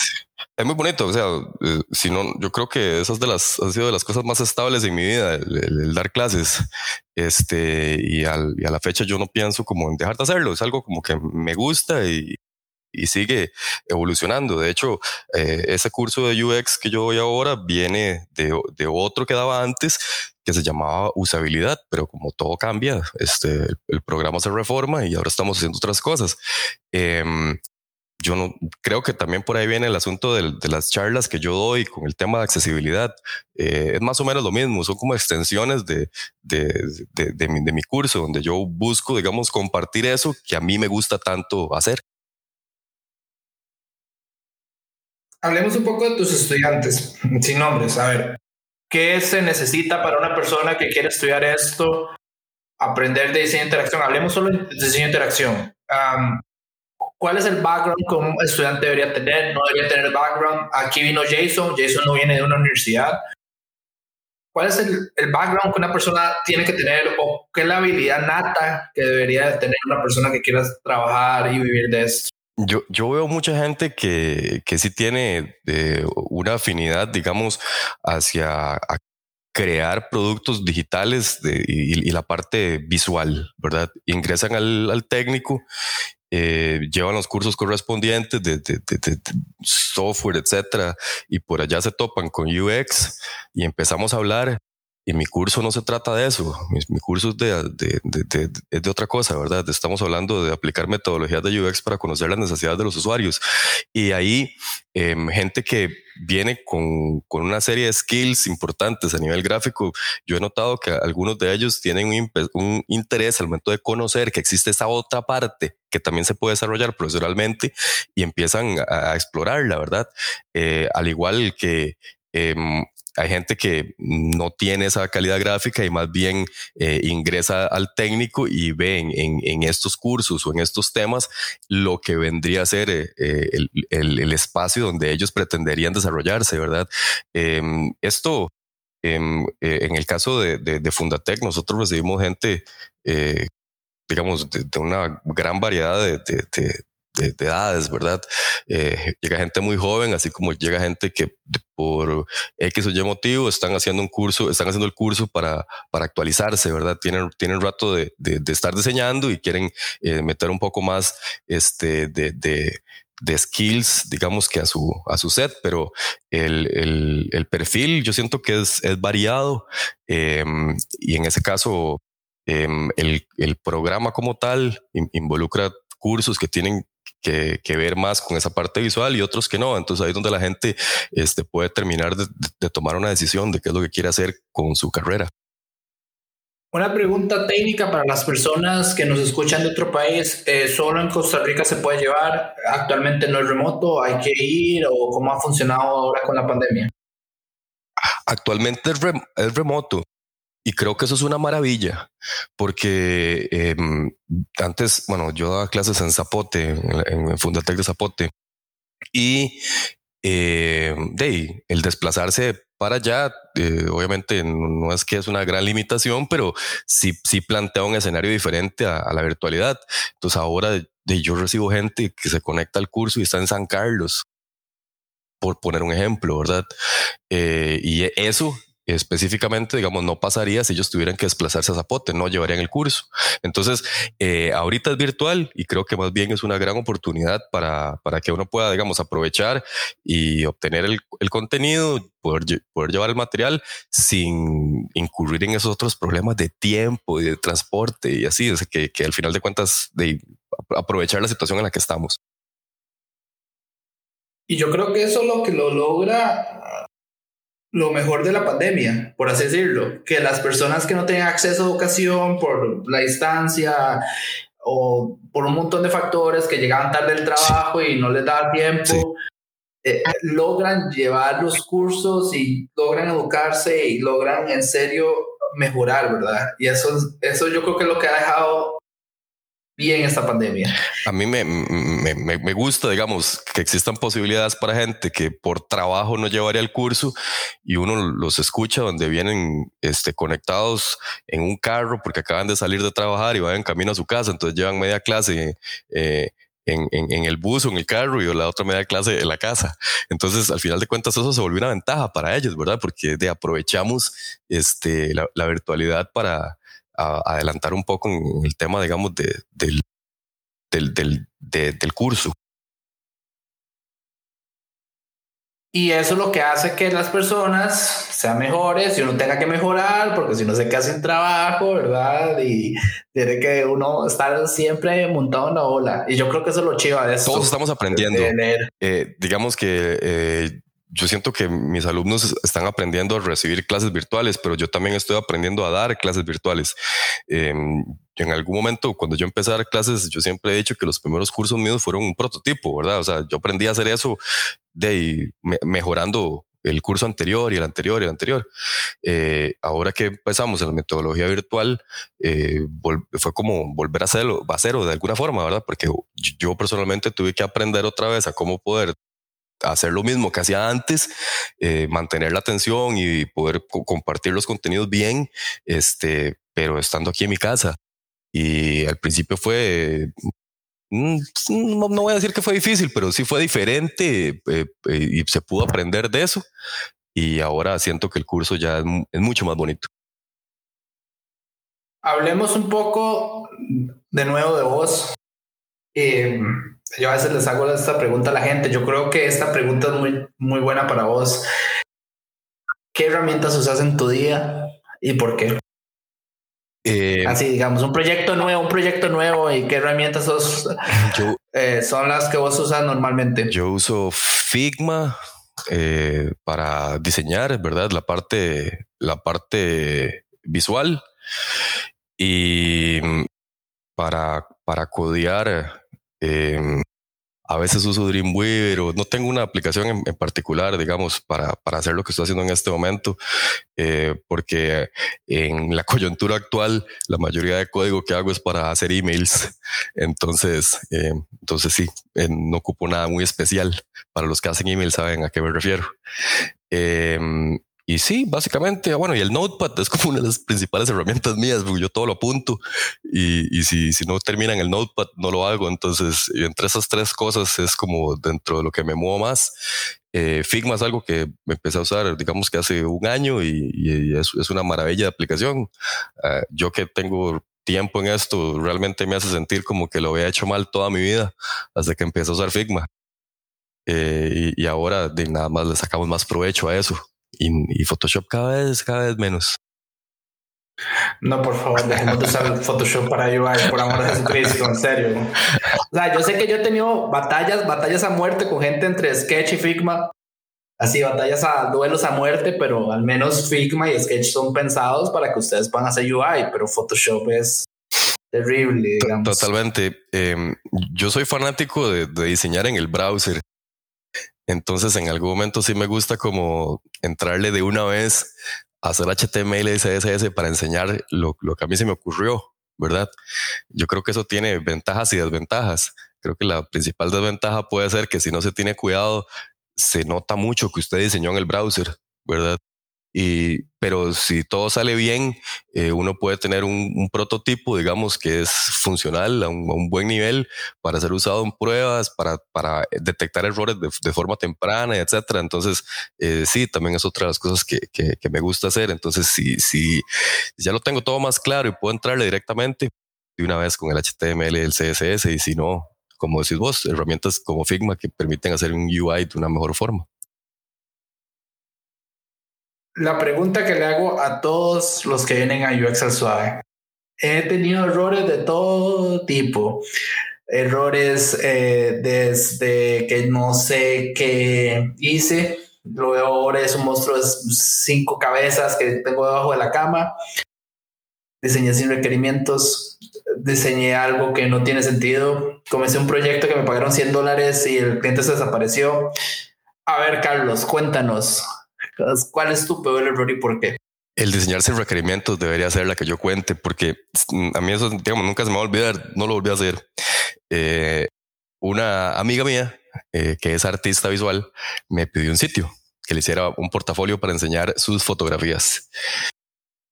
Es muy bonito, o sea, eh, si no, yo creo que esas de las han sido de las cosas más estables en mi vida, el, dar clases. Este, y, al, y, a la fecha yo no pienso como en dejar de hacerlo, es algo como que me gusta y, y sigue evolucionando. De hecho, eh, ese curso de UX que yo doy ahora viene de, de, otro que daba antes que se llamaba usabilidad, pero como todo cambia, este, el, programa se reforma y ahora estamos haciendo otras cosas. Em, yo no creo que también por ahí viene el asunto de, las charlas que yo doy con el tema de accesibilidad. Eh, es más o menos lo mismo, son como extensiones de, de, mi, de mi curso, donde yo busco, digamos, compartir eso que a mí me gusta tanto hacer. Hablemos un poco de tus estudiantes, [laughs] sin nombres. A ver, ¿qué se necesita para una persona que quiere estudiar esto? Aprender de diseño de interacción. Hablemos solo de diseño de interacción. ¿Cuál es el background que un estudiante debería tener? No debería tener background. Aquí vino Jason. Jason no viene de una universidad. ¿Cuál es el, el, background que una persona tiene que tener o qué es la habilidad nata que debería tener una persona que quiera trabajar y vivir de esto? Yo, yo veo mucha gente que, que sí tiene eh, una afinidad, digamos, hacia crear productos digitales y, la parte visual, ¿verdad? Ingresan al, técnico, eh, llevan los cursos correspondientes de, de, de, software, etcétera, y por allá se topan con UX y empezamos a hablar y mi curso no se trata de eso, mi, curso es de, de, de, otra cosa, ¿verdad? Estamos hablando de aplicar metodologías de UX para conocer las necesidades de los usuarios. Y ahí, em, gente que viene con, con, una serie de skills importantes a nivel gráfico, yo he notado que algunos de ellos tienen un, un interés al momento de conocer que existe esa otra parte que también se puede desarrollar profesionalmente y empiezan a, explorar, la verdad. Eh, al igual que em, hay gente que no tiene esa calidad gráfica y más bien eh, ingresa al técnico y ve en, estos cursos o en estos temas lo que vendría a ser eh, eh, el, espacio donde ellos pretenderían desarrollarse, ¿verdad? Em, esto, em, en el caso de, Fundatec, nosotros recibimos gente, digamos, de, una gran variedad de, de, edades, ¿verdad? Eh, llega gente muy joven, así como llega gente que por X o Y motivo están haciendo un curso, están haciendo el curso para, para actualizarse, ¿verdad? Tienen, tienen rato de, de, estar diseñando y quieren eh, meter un poco más este, de, de, de skills, digamos que a su, a su set, pero el, el, el perfil yo siento que es, es variado em, y en ese caso em, el, el, programa como tal involucra cursos que tienen que, ver más con esa parte visual y otros que no. Entonces ahí es donde la gente este, puede terminar de, tomar una decisión de qué es lo que quiere hacer con su carrera. Una pregunta técnica para las personas que nos escuchan de otro país. Eh, ¿Solo en Costa Rica se puede llevar? ¿Actualmente no es remoto? ¿Hay que ir? ¿O cómo ha funcionado ahora con la pandemia? Actualmente es remoto. Y creo que eso es una maravilla, porque em, antes, bueno, yo daba clases en Zapote, en, en Fundatec de Zapote, y eh, de el desplazarse para allá, eh, obviamente no es que es una gran limitación, pero sí, sí plantea un escenario diferente a, la virtualidad. Entonces ahora de, yo recibo gente que se conecta al curso y está en San Carlos, por poner un ejemplo, ¿verdad? Eh, y eso específicamente, digamos, no pasaría si ellos tuvieran que desplazarse a Zapote, no llevarían el curso. Entonces, eh, ahorita es virtual y creo que más bien es una gran oportunidad para, para que uno pueda, digamos, aprovechar y obtener el, el contenido, poder, poder, llevar el material sin incurrir en esos otros problemas de tiempo y de transporte y así, es que, que al final de cuentas, de aprovechar la situación en la que estamos. Y yo creo que eso lo que lo logra lo mejor de la pandemia, por así decirlo, que las personas que no tienen acceso a educación por la distancia o por un montón de factores que llegaban tarde del trabajo y no les da tiempo, eh, logran llevar los cursos y logran educarse y logran en serio mejorar, ¿verdad? Y eso, eso yo creo que es lo que ha dejado bien esta pandemia. A mí me, me, me, gusta, digamos, que existan posibilidades para gente que por trabajo no llevaría el curso y uno los escucha donde vienen este, conectados en un carro porque acaban de salir de trabajar y van en camino a su casa, entonces llevan media clase. Eh, en, en, el bus o en el carro y la otra media clase en la casa. Entonces, al final de cuentas, eso se volvió una ventaja para ellos, ¿verdad? Porque de aprovechamos este, la virtualidad para, adelantar un poco en el tema, digamos, de, del, del, del, del curso. Y eso es lo que hace que las personas sean mejores y uno tenga que mejorar, porque si no se queda sin trabajo, ¿verdad? Y tiene que uno estar siempre montado en la ola. Y yo creo que eso es lo chiva de esto. Todos estamos aprendiendo. Eh, digamos que eh, yo siento que mis alumnos están aprendiendo a recibir clases virtuales, pero yo también estoy aprendiendo a dar clases virtuales. Em, en algún momento, cuando yo empecé a dar clases, yo siempre he dicho que los primeros cursos míos fueron un prototipo, ¿verdad? O sea, yo aprendí a hacer eso de mejorando el curso anterior y el anterior y el anterior. Eh, ahora que empezamos en la metodología virtual, eh, fue como volver a hacerlo, a cero de alguna forma, ¿verdad? Porque yo personalmente tuve que aprender otra vez a cómo poder hacer lo mismo que hacía antes, eh, mantener la atención y poder compartir los contenidos bien, este, pero estando aquí en mi casa. Y al principio fue, mm, no, voy a decir que fue difícil, pero sí fue diferente eh, eh, y se pudo aprender de eso. Y ahora siento que el curso ya es, mucho más bonito. Hablemos un poco de nuevo de vos. Eh, yo a veces les hago esta pregunta a la gente. Yo creo que esta pregunta es muy, muy buena para vos. ¿Qué herramientas usas en tu día y por qué? Eh, Así, digamos, un proyecto nuevo, un proyecto nuevo y qué herramientas [laughs] eh, son las que vos usas normalmente. Yo uso Figma eh, para diseñar, ¿verdad? La parte, la parte visual y para, para codear Em, a veces uso Dreamweaver o no tengo una aplicación en, particular, digamos, para, para, hacer lo que estoy haciendo en este momento, eh, porque en la [laughs] coyuntura actual la mayoría de código que hago es para hacer emails. Entonces, eh, entonces sí, eh, no ocupo nada muy especial. Para los que hacen emails saben a qué me refiero. Y sí, básicamente, bueno, y el Notepad es como una de las principales herramientas mías, porque yo todo lo apunto y, si, no termina en el Notepad, no lo hago. Entonces, entre esas tres cosas es como dentro de lo que me muevo más. Eh, Figma es algo que me empecé a usar, digamos que hace un año y, es, una maravilla de aplicación. Uh, yo que tengo tiempo en esto, realmente me hace sentir como que lo había hecho mal toda mi vida hasta que empecé a usar Figma. Eh, y, y ahora de nada más le sacamos más provecho a eso y, Photoshop cada vez, cada vez menos. No, por favor, dejemos de usar [laughs] Photoshop para UI, por amor de Jesucristo, en serio. O sea, yo sé que yo he tenido batallas, batallas a muerte con gente entre Sketch y Figma. Así, batallas a duelos a muerte, pero al menos Figma y Sketch son pensados para que ustedes puedan hacer UI, pero Photoshop es terrible, digamos. Totalmente. Em, yo soy fanático de, de diseñar en el browser. Entonces, en algún momento sí me gusta como entrarle de una vez a hacer HTML y CSS para enseñar lo, lo que a mí se me ocurrió, ¿verdad? Yo creo que eso tiene ventajas y desventajas. Creo que la principal desventaja puede ser que si no se tiene cuidado, se nota mucho que usted diseñó en el browser, ¿verdad? Y, pero si todo sale bien, eh, uno puede tener un, prototipo, digamos, que es funcional a un, buen nivel para ser usado en pruebas, para, para detectar errores de, forma temprana, etcétera. Entonces, eh, sí, también es otra de las cosas que, que, que, me gusta hacer. Entonces, si, si ya lo tengo todo más claro y puedo entrarle directamente de una vez con el HTML el CSS, y si no, como decís vos, herramientas como Figma que permiten hacer un UI de una mejor forma la pregunta que le hago a todos los que vienen a UX al suave. He tenido errores de todo tipo. Errores eh, desde que no sé qué hice. Veo ahora es un monstruo de cinco cabezas que tengo debajo de la cama. Diseñé sin requerimientos. Diseñé algo que no tiene sentido. Comencé un proyecto que me pagaron 100 dólares y el cliente se desapareció. A ver, Carlos, cuéntanos. ¿Cuál es tu peor error y por qué? El diseñar sin requerimientos debería ser la que yo cuente, porque a mí eso, digamos, nunca se me va a olvidar, no lo volví a hacer. Eh, una amiga mía, eh, que es artista visual, me pidió un sitio que le hiciera un portafolio para enseñar sus fotografías.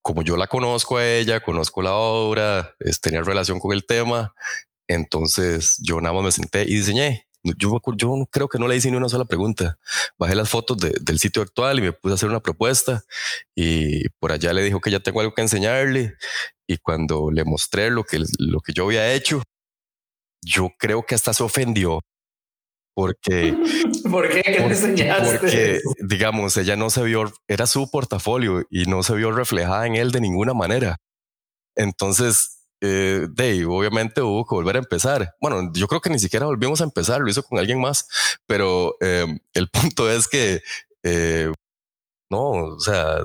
Como yo la conozco a ella, conozco la obra, es, tenía relación con el tema, entonces yo nada más me senté y diseñé. Yo, yo creo que no le hice ni una sola pregunta. Bajé las fotos de, del sitio actual y me puse a hacer una propuesta y por allá le dijo que ya tengo algo que enseñarle y cuando le mostré lo que, lo que yo había hecho, yo creo que hasta se ofendió porque... [laughs] ¿Por qué? ¿Qué enseñaste? Porque, digamos, ella no se vio, era su portafolio y no se vio reflejada en él de ninguna manera. Entonces, eh, Dave, obviamente hubo que volver a empezar. Bueno, yo creo que ni siquiera volvimos a empezar, lo hizo con alguien más, pero eh, el [laughs] punto es que eh, no, o sea,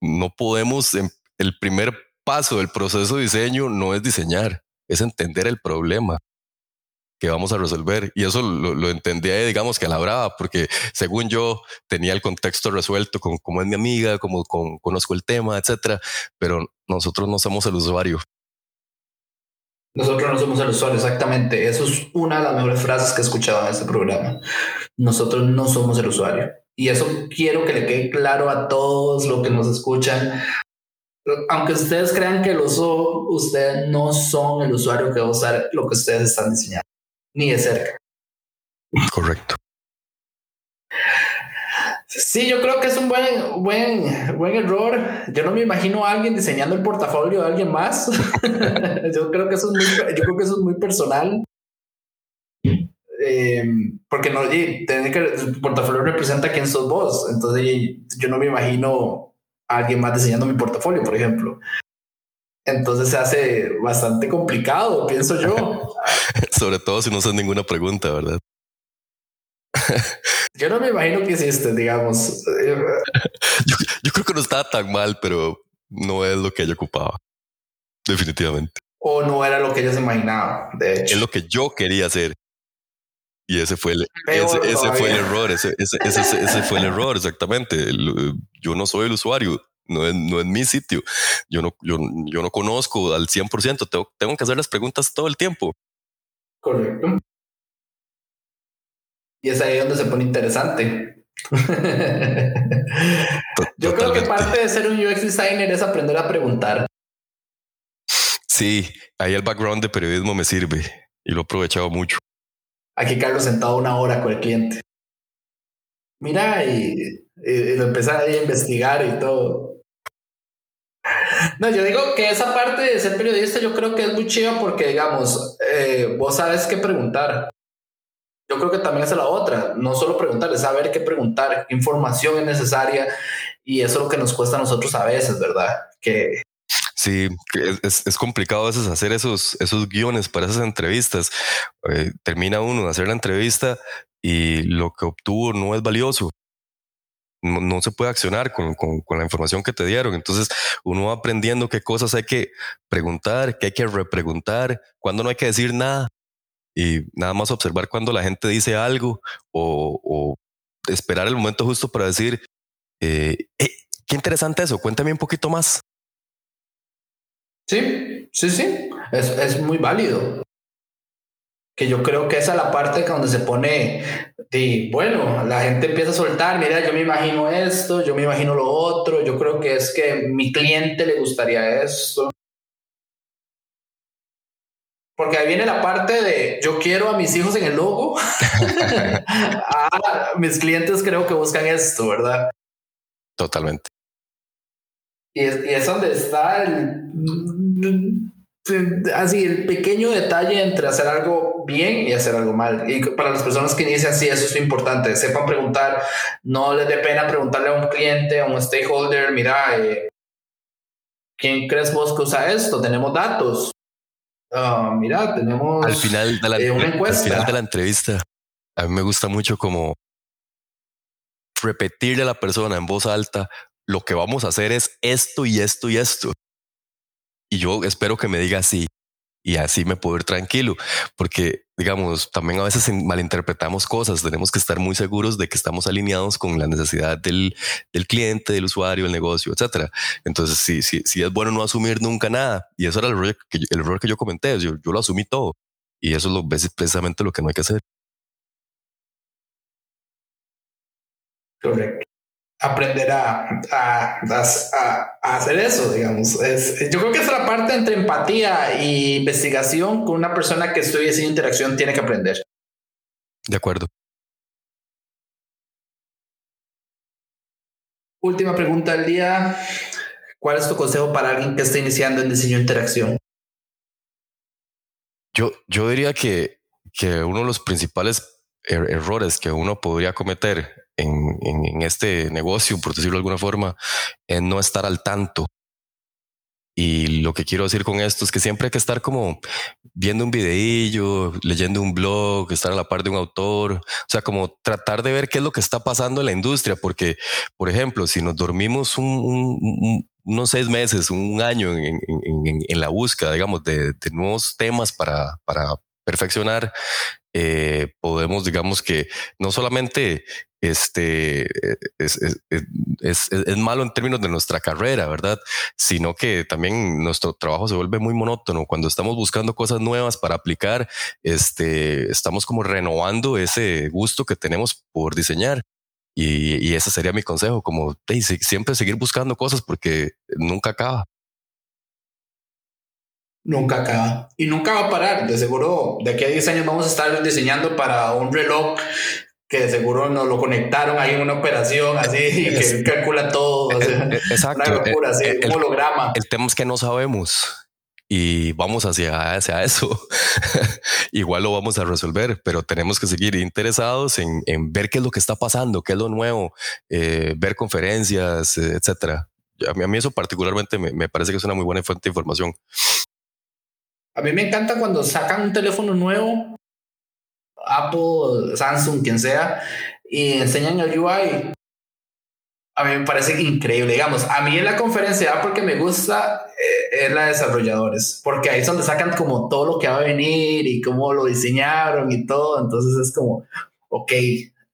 no podemos, em, el primer paso del proceso de diseño no es diseñar, es entender el problema que vamos a resolver. Y eso lo, lo entendí, digamos, que a la brava, porque según yo tenía el contexto resuelto con cómo es mi amiga, como con, conozco el tema, etcétera, pero nosotros no somos el usuario. Nosotros no somos el usuario, exactamente. Eso es una de las mejores frases que he escuchado en este programa. Nosotros no somos el usuario. Y eso quiero que le quede claro a todos los que nos escuchan. Aunque ustedes crean que lo son, ustedes no son el usuario que va a usar lo que ustedes están diseñando, ni de cerca. Correcto. Sí, yo creo que es un buen, buen, buen error. Yo no me imagino a alguien diseñando el portafolio de alguien más. [laughs] yo creo que eso es muy, yo creo que eso es muy personal. Eh, porque no, y tener que el portafolio representa quién sos vos. Entonces yo no me imagino a alguien más diseñando mi portafolio, por ejemplo. Entonces se hace bastante complicado, pienso yo. [laughs] Sobre todo si no haces ninguna pregunta, ¿verdad? [laughs] yo no me imagino que hiciste, digamos. [laughs] yo, yo creo que no estaba tan mal, pero no es lo que ella ocupaba. Definitivamente. O no era lo que ella se imaginaba, de hecho. Es lo que yo quería hacer. Y ese fue el, ese, fue el error, ese, ese, ese, fue el error, exactamente. yo no soy el usuario, no es, no es mi sitio. Yo no, yo, yo no conozco al 100%, tengo, tengo que hacer las preguntas todo el tiempo. Correcto. Y es ahí donde se pone interesante. [laughs] Yo creo que parte de ser un UX designer es aprender a preguntar. Sí, ahí el background de periodismo me sirve y lo he aprovechado mucho. Aquí Carlos sentado una hora con el cliente. Mira, y, empezar ahí a investigar y todo. No, yo digo que esa parte de ser periodista yo creo que es muy chiva porque, digamos, eh, vos sabes qué preguntar. Yo creo que también es la otra, no solo preguntar, es saber qué preguntar, qué información es necesaria y eso es lo que nos cuesta a nosotros a veces, ¿verdad? Que Sí, es, es, complicado a veces hacer esos, esos guiones para esas entrevistas. Eh, termina uno de hacer la entrevista y lo que obtuvo no es valioso. No, se puede accionar con, con, con, la información que te dieron. Entonces uno va aprendiendo qué cosas hay que preguntar, qué hay que repreguntar, cuándo no hay que decir nada y nada más observar cuando la gente dice algo o, esperar el momento justo para decir, eh, eh, qué interesante eso, cuéntame un poquito más. Sí, sí, sí, es, es muy válido. Que yo creo que esa es la parte donde se pone, de, bueno, la gente empieza a soltar, mira, yo me imagino esto, yo me imagino lo otro, yo creo que es que mi cliente le gustaría esto. Porque ahí viene la parte de yo quiero a mis hijos en el logo. [laughs] ah, mis clientes creo que buscan esto, ¿verdad? Totalmente. Y es, donde está el, así el pequeño detalle entre hacer algo bien y hacer algo mal. Y para las personas que dicen sí, eso es importante. Sepan preguntar, no les dé pena preguntarle a un cliente, a un stakeholder, mira, eh, ¿quién crees vos que usa esto? Tenemos datos. Uh, mira, tenemos al final de la, eh, una encuesta. Al final de la entrevista, a mí me gusta mucho como repetirle a la persona en voz alta lo que vamos a hacer es esto y esto y esto. Y yo espero que me diga así. Y así me puedo ir tranquilo, porque digamos, también a veces malinterpretamos cosas, tenemos que estar muy seguros de que estamos alineados con la necesidad del, del cliente, del usuario, el negocio, etcétera. Entonces, sí, sí, sí es bueno no asumir nunca nada. Y eso era el error que, el error que yo comenté, yo, yo lo asumí todo. Y eso es lo, precisamente lo que no hay que hacer. Correcto aprender a, a, hacer eso, digamos. Es, yo creo que es la parte entre empatía e investigación con una persona que estudia esa interacción tiene que aprender. De acuerdo. Última pregunta del día. ¿Cuál es tu consejo para alguien que esté iniciando en diseño de interacción? Yo, yo diría que, que uno de los principales er, errores que uno podría cometer en, en, este negocio, por decirlo de alguna forma, es no estar al tanto. Y lo que quiero decir con esto es que siempre hay que estar como viendo un videillo, leyendo un blog, estar a la par de un autor, o sea, como tratar de ver qué es lo que está pasando en la industria, porque, por ejemplo, si nos dormimos un, unos seis meses, un año en, en, en la búsqueda, digamos, de, de nuevos temas para, para perfeccionar, eh, podemos, digamos que no solamente este es, es, es, es, malo en términos de nuestra carrera, ¿verdad? Sino que también nuestro trabajo se vuelve muy monótono. Cuando estamos buscando cosas nuevas para aplicar, este, estamos como renovando ese gusto que tenemos por diseñar. Y, y ese sería mi consejo, como hey, siempre seguir buscando cosas porque nunca acaba nunca acaba y nunca va a parar. De seguro, de aquí a 10 años vamos a estar diseñando para un reloj que de seguro nos lo conectaron ahí en una operación así [laughs] que calcula todo. exacto. el, un holograma. El tema es que no sabemos y vamos hacia, hacia eso. [laughs] Igual lo vamos a resolver, pero tenemos que seguir interesados en, en, ver qué es lo que está pasando, qué es lo nuevo, eh, ver conferencias, etcétera. A mí, a mí, eso particularmente me, me parece que es una muy buena fuente de información. A mí me encanta cuando sacan un teléfono nuevo, Apple, Samsung, quien sea, y enseñan el UI. A mí me parece increíble. Digamos, a mí en la conferencia Apple que me gusta eh, es la de desarrolladores, porque ahí es donde sacan como todo lo que va a venir y cómo lo diseñaron y todo. Entonces es como, ok,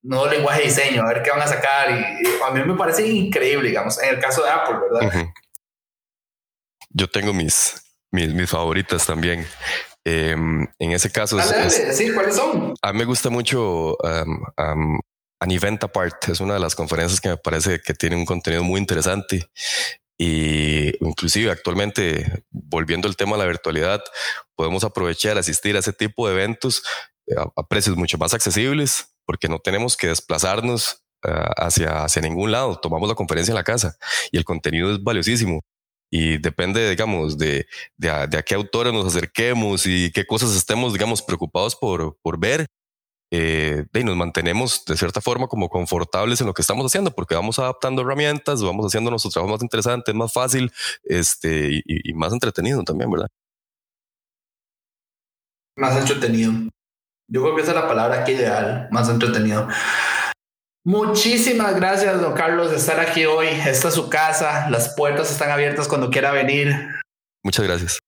nuevo lenguaje de diseño, a ver qué van a sacar. Y, a mí me parece increíble, digamos, en el caso de Apple, ¿verdad? Yo tengo mis, mis, mis favoritas también. Em, en ese caso, sí, ¿cuáles son? A mí me gusta mucho um, um, An Event Apart. Es una de las conferencias que me parece que tiene un contenido muy interesante. Y inclusive actualmente, volviendo al tema de la virtualidad, podemos aprovechar, asistir a ese tipo de eventos eh, a, precios mucho más accesibles, porque no tenemos que desplazarnos uh, hacia, hacia ningún lado. Tomamos la conferencia en la casa y el contenido es valiosísimo y depende, digamos, de, de, a, de a qué autores nos acerquemos y qué cosas estemos, digamos, preocupados por, por ver. Eh, y nos mantenemos de cierta forma como confortables en lo que estamos haciendo, porque vamos adaptando herramientas, vamos haciendo nuestro trabajo más interesante, más fácil este, y, y más entretenido también, ¿verdad? Más entretenido. Yo creo que esa es la palabra que ideal, más entretenido. Muchísimas gracias, don Carlos, de estar aquí hoy. Esta es su casa. Las puertas están abiertas cuando quiera venir. Muchas gracias.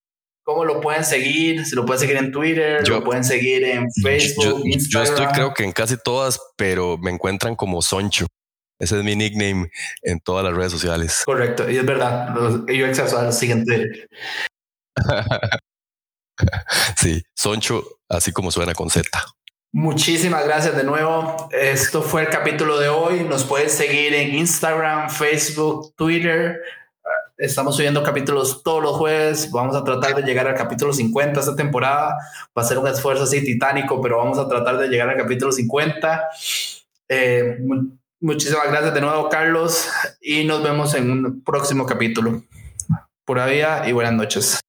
¿Cómo lo pueden seguir? Si lo pueden seguir en Twitter, lo pueden seguir en Facebook, yo, Instagram. Yo estoy creo que en casi todas, pero me encuentran como Soncho. Ese es mi nickname en todas las redes sociales. Correcto, y es verdad. Yo exceso lo siguiente. [laughs] sí, Soncho, así como suena con Z. Muchísimas gracias de nuevo. Esto fue el capítulo de hoy. Nos puedes seguir en Instagram, Facebook, Twitter. Estamos subiendo capítulos todos los jueves. Vamos a tratar de llegar al capítulo 50 esta temporada. Va a ser un esfuerzo así titánico, pero vamos a tratar de llegar al capítulo 50. Eh, muchísimas gracias de nuevo, Carlos, y nos vemos en un próximo capítulo. Pura vida y buenas noches.